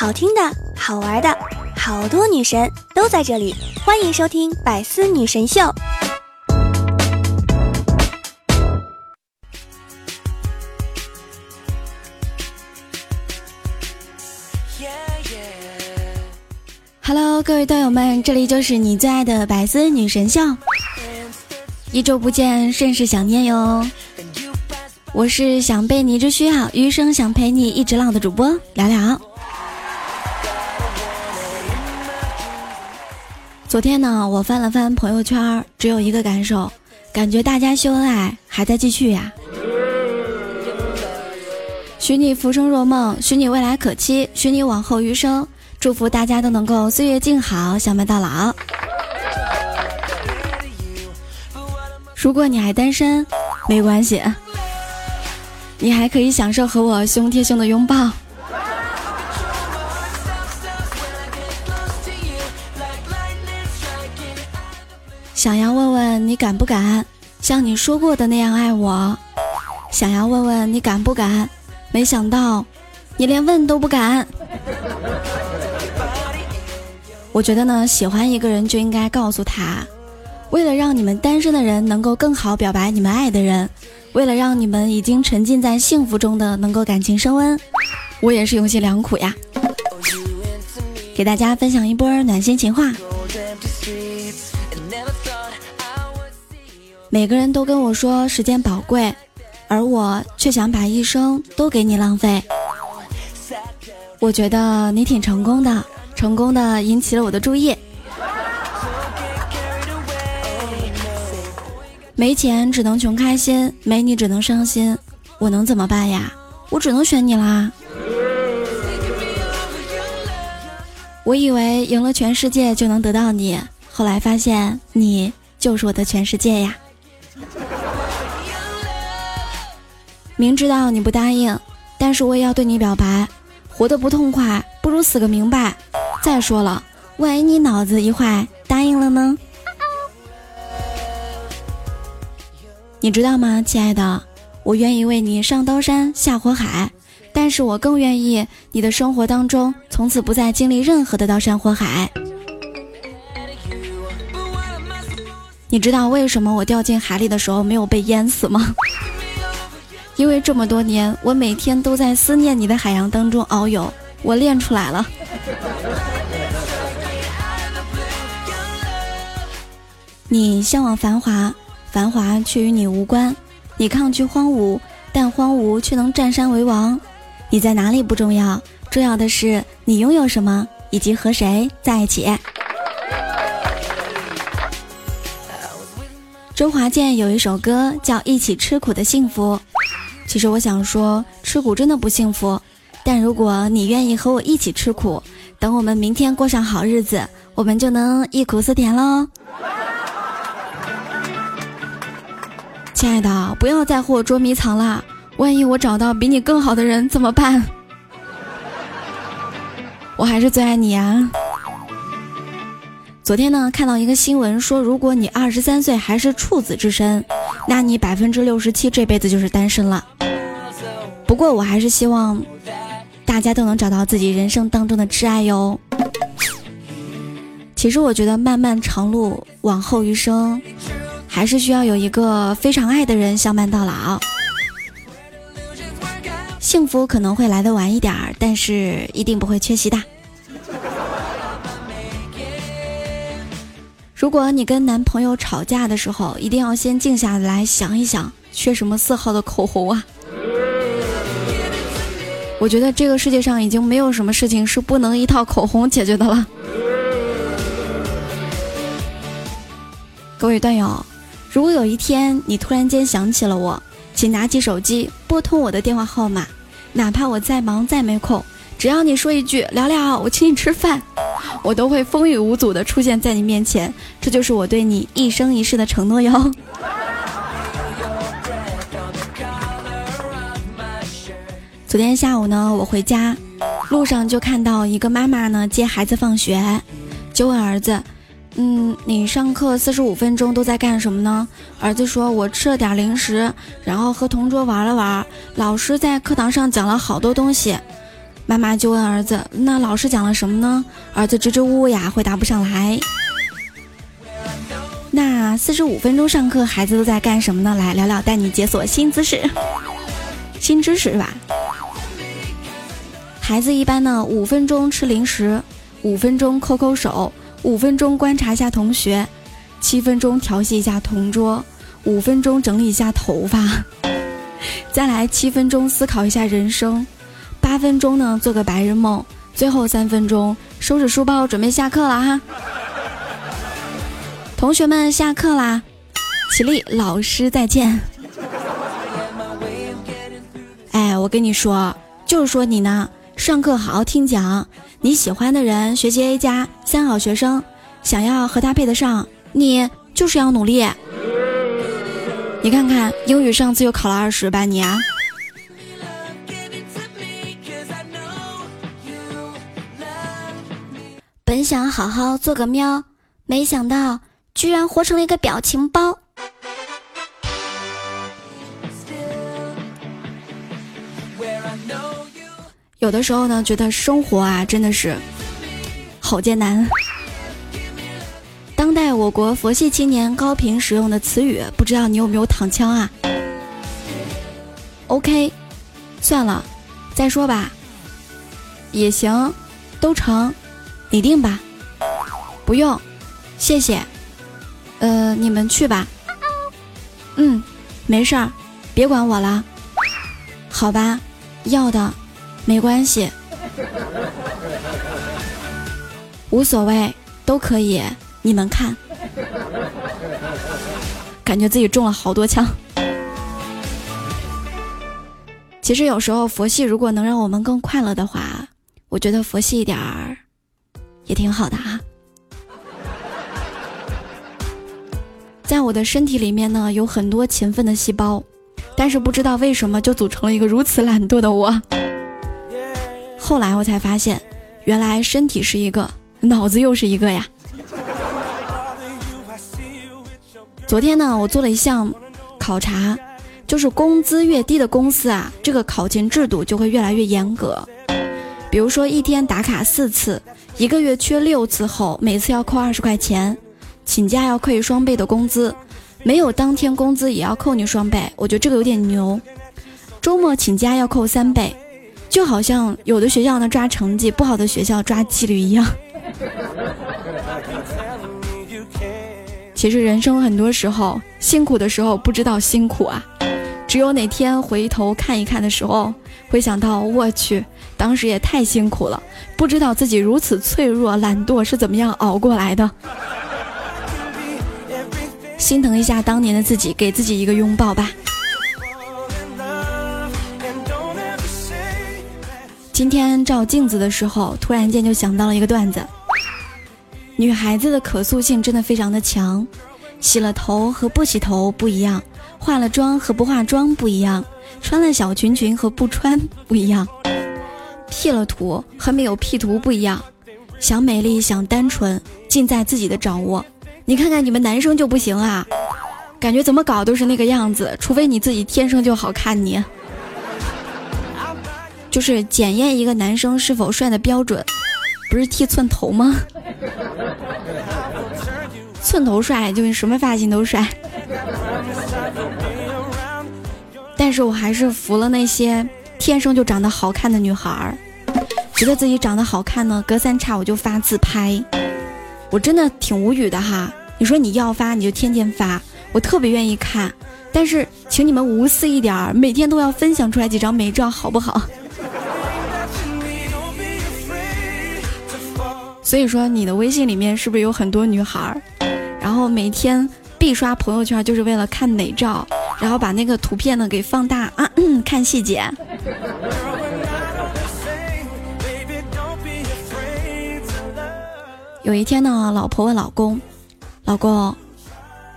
好听的、好玩的，好多女神都在这里，欢迎收听《百思女神秀》。Hello，各位段友们，这里就是你最爱的百思女神秀。一周不见，甚是想念哟。我是想被你一直需要，余生想陪你一直浪的主播聊聊。昨天呢，我翻了翻朋友圈，只有一个感受，感觉大家秀恩爱还在继续呀。许你浮生若梦，许你未来可期，许你往后余生。祝福大家都能够岁月静好，相伴到老。如果你还单身，没关系，你还可以享受和我胸贴胸的拥抱。想要问问你敢不敢像你说过的那样爱我？想要问问你敢不敢？没想到你连问都不敢。我觉得呢，喜欢一个人就应该告诉他，为了让你们单身的人能够更好表白你们爱的人，为了让你们已经沉浸在幸福中的能够感情升温，我也是用心良苦呀。给大家分享一波暖心情话。每个人都跟我说时间宝贵，而我却想把一生都给你浪费。我觉得你挺成功的。成功的引起了我的注意。没钱只能穷开心，没你只能伤心。我能怎么办呀？我只能选你啦。我以为赢了全世界就能得到你，后来发现你就是我的全世界呀。明知道你不答应，但是我也要对你表白。活得不痛快，不如死个明白。再说了，万一你脑子一坏答应了呢？你知道吗，亲爱的？我愿意为你上刀山下火海，但是我更愿意你的生活当中从此不再经历任何的刀山火海。你知道为什么我掉进海里的时候没有被淹死吗？因为这么多年，我每天都在思念你的海洋当中遨游，我练出来了。你向往繁华，繁华却与你无关；你抗拒荒芜，但荒芜却能占山为王。你在哪里不重要，重要的是你拥有什么，以及和谁在一起。周华健有一首歌叫《一起吃苦的幸福》，其实我想说，吃苦真的不幸福。但如果你愿意和我一起吃苦，等我们明天过上好日子，我们就能忆苦思甜喽。亲爱的，不要再和我捉迷藏了。万一我找到比你更好的人怎么办？我还是最爱你啊。昨天呢，看到一个新闻说，如果你二十三岁还是处子之身，那你百分之六十七这辈子就是单身了。不过我还是希望大家都能找到自己人生当中的挚爱哟。其实我觉得漫漫长路，往后余生。还是需要有一个非常爱的人相伴到老，幸福可能会来的晚一点儿，但是一定不会缺席的。如果你跟男朋友吵架的时候，一定要先静下来想一想，缺什么色号的口红啊？我觉得这个世界上已经没有什么事情是不能一套口红解决的了。各位段友。如果有一天你突然间想起了我，请拿起手机拨通我的电话号码，哪怕我再忙再没空，只要你说一句“聊聊，我请你吃饭”，我都会风雨无阻的出现在你面前。这就是我对你一生一世的承诺哟。昨天下午呢，我回家路上就看到一个妈妈呢接孩子放学，就问儿子。嗯，你上课四十五分钟都在干什么呢？儿子说：“我吃了点零食，然后和同桌玩了玩。老师在课堂上讲了好多东西。”妈妈就问儿子：“那老师讲了什么呢？”儿子支支吾吾呀，回答不上来。那四十五分钟上课，孩子都在干什么呢？来聊聊，带你解锁新姿势，新知识是吧？孩子一般呢，五分钟吃零食，五分钟抠抠手，五分钟观察一下同学，七分钟调戏一下同桌，五分钟整理一下头发，再来七分钟思考一下人生。八分钟呢，做个白日梦。最后三分钟，收拾书包，准备下课了哈。同学们，下课啦！起立，老师再见。哎，我跟你说，就是说你呢，上课好好听讲。你喜欢的人，学习 A 加，三好学生，想要和他配得上，你就是要努力。你看看，英语上次又考了二十吧，你啊。想好好做个喵，没想到居然活成了一个表情包。有的时候呢，觉得生活啊真的是好艰难。当代我国佛系青年高频使用的词语，不知道你有没有躺枪啊？OK，算了，再说吧，也行，都成。你定吧，不用，谢谢。呃，你们去吧。嗯，没事儿，别管我了。好吧，要的，没关系，无所谓，都可以。你们看，感觉自己中了好多枪。其实有时候佛系如果能让我们更快乐的话，我觉得佛系一点儿。也挺好的哈，在我的身体里面呢，有很多勤奋的细胞，但是不知道为什么就组成了一个如此懒惰的我。后来我才发现，原来身体是一个，脑子又是一个呀。昨天呢，我做了一项考察，就是工资越低的公司啊，这个考勤制度就会越来越严格。比如说一天打卡四次。一个月缺六次后，每次要扣二十块钱，请假要扣双倍的工资，没有当天工资也要扣你双倍。我觉得这个有点牛。周末请假要扣三倍，就好像有的学校呢抓成绩，不好的学校抓纪律一样。其实人生很多时候辛苦的时候不知道辛苦啊，只有哪天回头看一看的时候，会想到我去。当时也太辛苦了，不知道自己如此脆弱、懒惰是怎么样熬过来的。心疼一下当年的自己，给自己一个拥抱吧。今天照镜子的时候，突然间就想到了一个段子：女孩子的可塑性真的非常的强，洗了头和不洗头不一样，化了妆和不化妆不一样，穿了小裙裙和不穿不一样。P 了图和没有 P 图不一样，想美丽想单纯，尽在自己的掌握。你看看你们男生就不行啊，感觉怎么搞都是那个样子，除非你自己天生就好看。你就是检验一个男生是否帅的标准，不是剃寸头吗？寸头帅就是什么发型都帅。但是我还是服了那些。天生就长得好看的女孩儿，觉得自己长得好看呢，隔三差五就发自拍，我真的挺无语的哈。你说你要发你就天天发，我特别愿意看，但是请你们无私一点儿，每天都要分享出来几张美照，好不好？所以说你的微信里面是不是有很多女孩儿，然后每天必刷朋友圈就是为了看美照，然后把那个图片呢给放大啊，看细节。有一天呢，老婆问老公：“老公，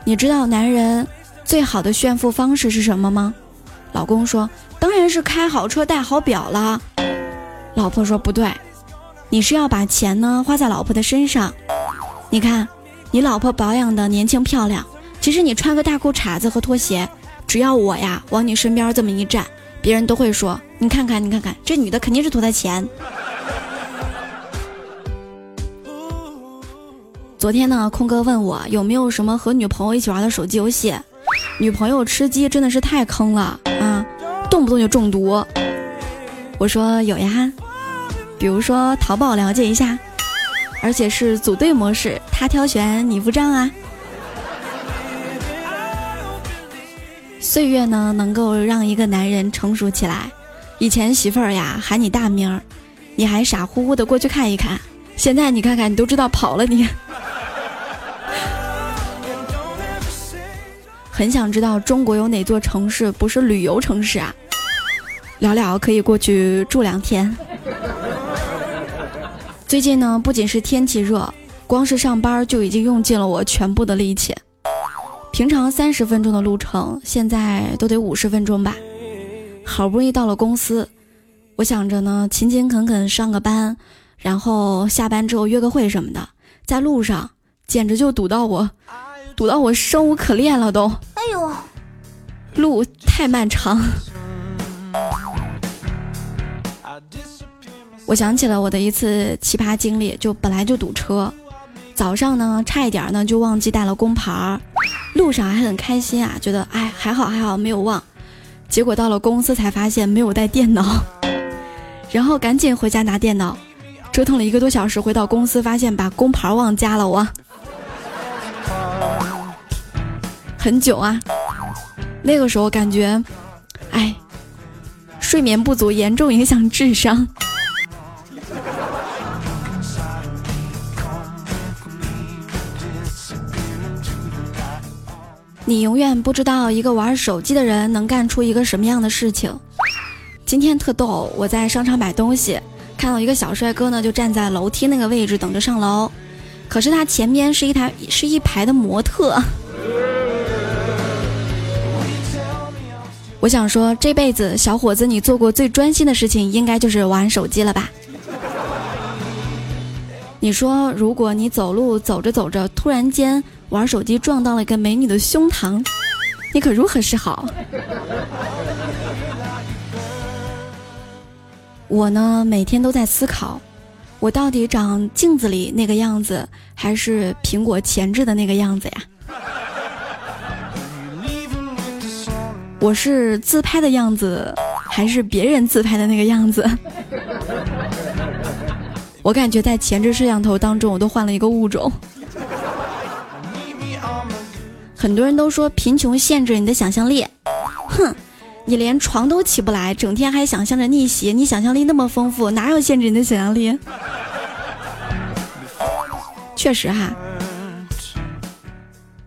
你知道男人最好的炫富方式是什么吗？”老公说：“当然是开好车、戴好表了。”老婆说：“不对，你是要把钱呢花在老婆的身上。你看，你老婆保养的年轻漂亮，其实你穿个大裤衩子和拖鞋，只要我呀往你身边这么一站。”别人都会说：“你看看，你看看，这女的肯定是图他钱。”昨天呢，空哥问我有没有什么和女朋友一起玩的手机游戏。女朋友吃鸡真的是太坑了啊，动不动就中毒。我说有呀，比如说淘宝了解一下，而且是组队模式，他挑选你付账啊。岁月呢，能够让一个男人成熟起来。以前媳妇儿呀喊你大名儿，你还傻乎乎的过去看一看。现在你看看，你都知道跑了你。很想知道中国有哪座城市不是旅游城市啊？聊聊可以过去住两天。最近呢，不仅是天气热，光是上班就已经用尽了我全部的力气。平常三十分钟的路程，现在都得五十分钟吧。好不容易到了公司，我想着呢，勤勤恳恳上个班，然后下班之后约个会什么的，在路上简直就堵到我。堵到我生无可恋了都，哎呦，路太漫长。我想起了我的一次奇葩经历，就本来就堵车，早上呢差一点呢就忘记带了工牌，路上还很开心啊，觉得哎还好还好没有忘，结果到了公司才发现没有带电脑，然后赶紧回家拿电脑，折腾了一个多小时，回到公司发现把工牌忘加了我。很久啊，那个时候感觉，哎，睡眠不足严重影响智商。你永远不知道一个玩手机的人能干出一个什么样的事情。今天特逗，我在商场买东西，看到一个小帅哥呢，就站在楼梯那个位置等着上楼，可是他前面是一台是一排的模特。我想说，这辈子小伙子，你做过最专心的事情，应该就是玩手机了吧？你说，如果你走路走着走着，突然间玩手机撞到了一个美女的胸膛，你可如何是好？我呢，每天都在思考，我到底长镜子里那个样子，还是苹果前置的那个样子呀？我是自拍的样子，还是别人自拍的那个样子？我感觉在前置摄像头当中，我都换了一个物种。很多人都说贫穷限制你的想象力，哼，你连床都起不来，整天还想象着逆袭，你想象力那么丰富，哪有限制你的想象力？确实哈，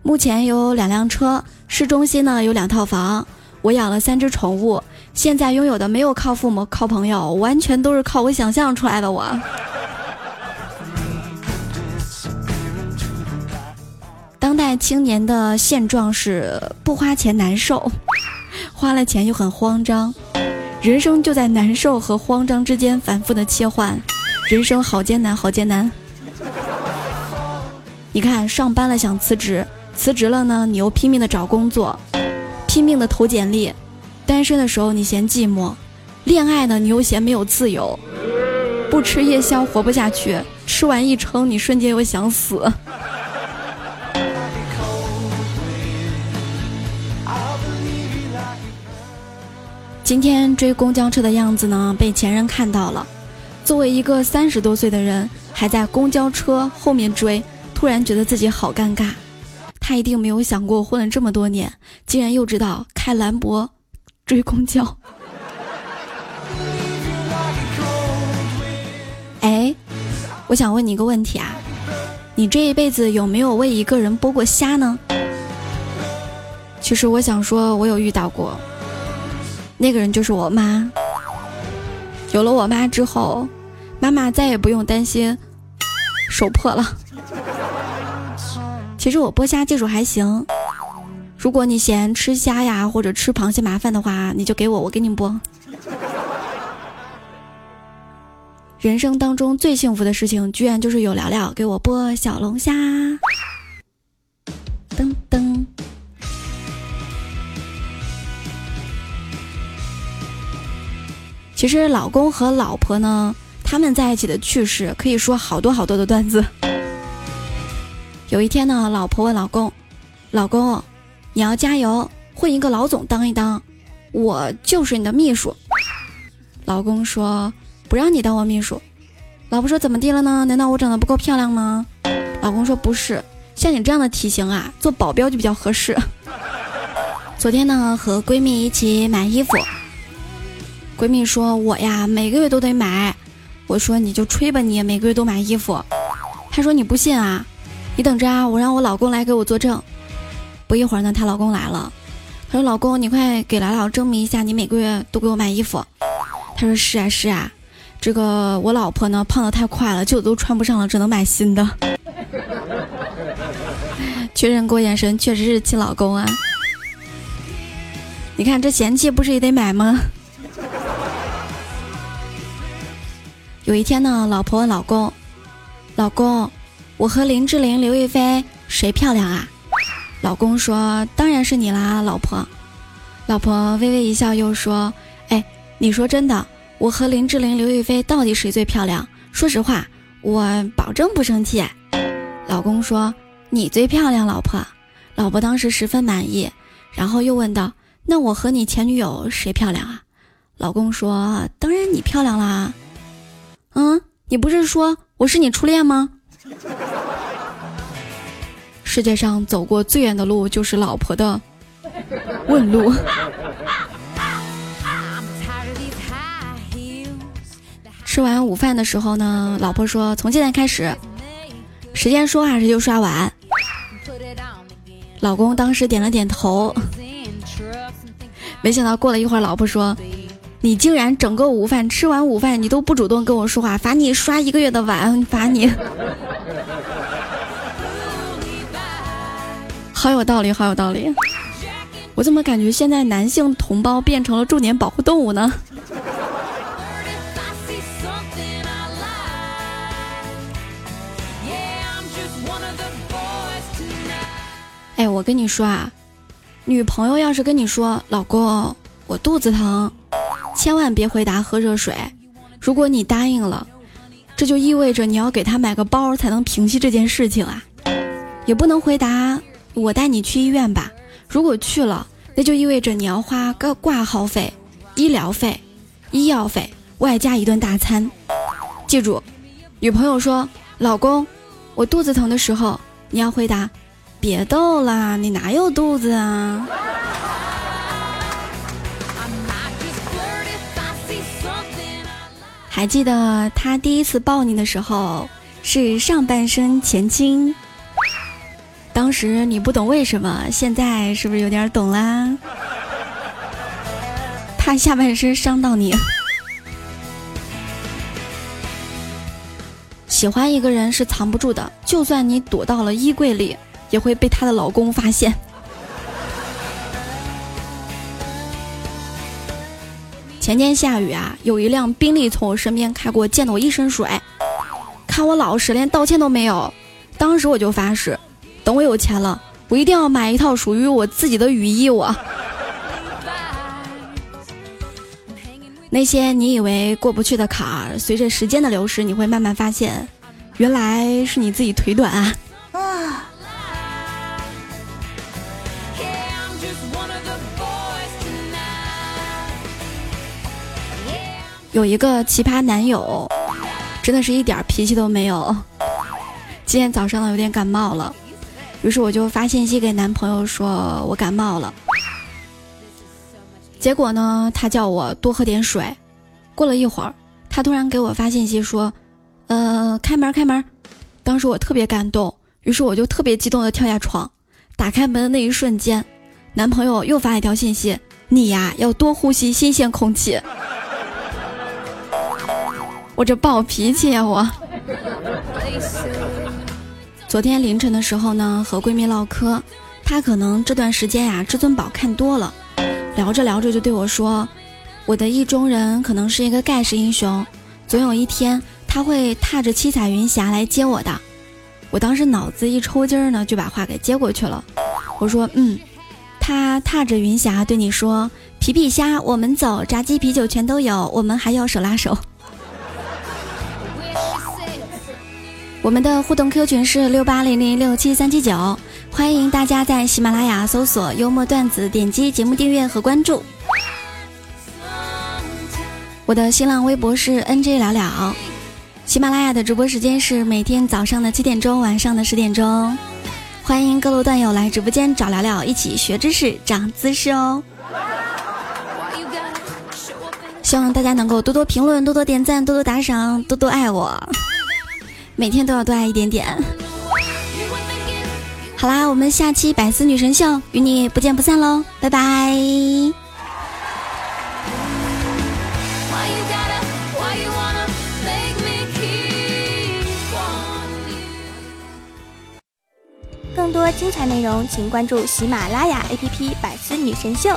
目前有两辆车，市中心呢有两套房。我养了三只宠物，现在拥有的没有靠父母、靠朋友，完全都是靠我想象出来的。我，青年的现状是不花钱难受，花了钱又很慌张，人生就在难受和慌张之间反复的切换，人生好艰难，好艰难。你看，上班了想辞职，辞职了呢，你又拼命的找工作。拼命的投简历，单身的时候你嫌寂寞，恋爱呢你又嫌没有自由，不吃夜宵活不下去，吃完一撑你瞬间又想死。今天追公交车的样子呢，被前任看到了。作为一个三十多岁的人，还在公交车后面追，突然觉得自己好尴尬。他一定没有想过，混了这么多年，竟然又知道开兰博追公交。哎，我想问你一个问题啊，你这一辈子有没有为一个人剥过虾呢？其实我想说，我有遇到过，那个人就是我妈。有了我妈之后，妈妈再也不用担心手破了。其实我剥虾技术还行，如果你嫌吃虾呀或者吃螃蟹麻烦的话，你就给我，我给你剥。人生当中最幸福的事情，居然就是有聊聊给我剥小龙虾。其实老公和老婆呢，他们在一起的趣事可以说好多好多的段子。有一天呢，老婆问老公：“老公，你要加油，混一个老总当一当，我就是你的秘书。”老公说：“不让你当我秘书。”老婆说：“怎么地了呢？难道我长得不够漂亮吗？”老公说：“不是，像你这样的体型啊，做保镖就比较合适。”昨天呢，和闺蜜一起买衣服。闺蜜说：“我呀，每个月都得买。”我说：“你就吹吧，你每个月都买衣服。”她说：“你不信啊？你等着啊，我让我老公来给我作证。”不一会儿呢，她老公来了。她说：“老公，你快给来了证明一下，你每个月都给我买衣服。”她说：“是啊，是啊，这个我老婆呢，胖的太快了，旧的都穿不上了，只能买新的。”确认过眼神，确实是亲老公啊。你看这嫌弃不是也得买吗？有一天呢，老婆问老公：“老公，我和林志玲、刘亦菲谁漂亮啊？”老公说：“当然是你啦，老婆。”老婆微微一笑，又说：“哎，你说真的，我和林志玲、刘亦菲到底谁最漂亮？说实话，我保证不生气。”老公说：“你最漂亮，老婆。”老婆当时十分满意，然后又问道。那我和你前女友谁漂亮啊？老公说：“当然你漂亮啦。”嗯，你不是说我是你初恋吗？世界上走过最远的路就是老婆的问路。吃完午饭的时候呢，老婆说：“从现在开始，时间说话时就刷碗。”老公当时点了点头。没想到过了一会儿，老婆说：“你竟然整个午饭吃完午饭，你都不主动跟我说话，罚你刷一个月的碗，罚你。”好有道理，好有道理。我怎么感觉现在男性同胞变成了重点保护动物呢？哎，我跟你说啊。女朋友要是跟你说“老公，我肚子疼”，千万别回答喝热水。如果你答应了，这就意味着你要给他买个包才能平息这件事情啊。也不能回答“我带你去医院吧”。如果去了，那就意味着你要花个挂号费、医疗费、医药费，外加一顿大餐。记住，女朋友说“老公，我肚子疼”的时候，你要回答。别逗啦，你哪有肚子啊？还记得他第一次抱你的时候是上半身前倾，当时你不懂为什么，现在是不是有点懂啦？怕下半身伤到你。喜欢一个人是藏不住的，就算你躲到了衣柜里。也会被她的老公发现。前天下雨啊，有一辆宾利从我身边开过，溅得我一身水。看我老实，连道歉都没有。当时我就发誓，等我有钱了，我一定要买一套属于我自己的雨衣。我那些你以为过不去的坎儿，随着时间的流逝，你会慢慢发现，原来是你自己腿短啊。有一个奇葩男友，真的是一点脾气都没有。今天早上呢，有点感冒了，于是我就发信息给男朋友说我感冒了。结果呢，他叫我多喝点水。过了一会儿，他突然给我发信息说：“呃，开门，开门。”当时我特别感动，于是我就特别激动的跳下床，打开门的那一瞬间，男朋友又发一条信息：“你呀，要多呼吸新鲜空气。”我这暴脾气呀！我 昨天凌晨的时候呢，和闺蜜唠嗑，她可能这段时间呀，至尊宝看多了，聊着聊着就对我说：“我的意中人可能是一个盖世英雄，总有一天他会踏着七彩云霞来接我的。”我当时脑子一抽筋儿呢，就把话给接过去了。我说：“嗯，他踏着云霞对你说：“皮皮虾，我们走，炸鸡、啤酒全都有，我们还要手拉手。”我们的互动 Q 群是六八零零六七三七九，欢迎大家在喜马拉雅搜索“幽默段子”，点击节目订阅和关注。我的新浪微博是 NJ 了了，喜马拉雅的直播时间是每天早上的七点钟，晚上的十点钟。欢迎各路段友来直播间找聊聊，一起学知识、长姿势哦。希望大家能够多多评论、多多点赞、多多打赏、多多爱我。每天都要多爱一点点。好啦，我们下期百思女神秀与你不见不散喽，拜拜。更多精彩内容，请关注喜马拉雅 APP《百思女神秀》。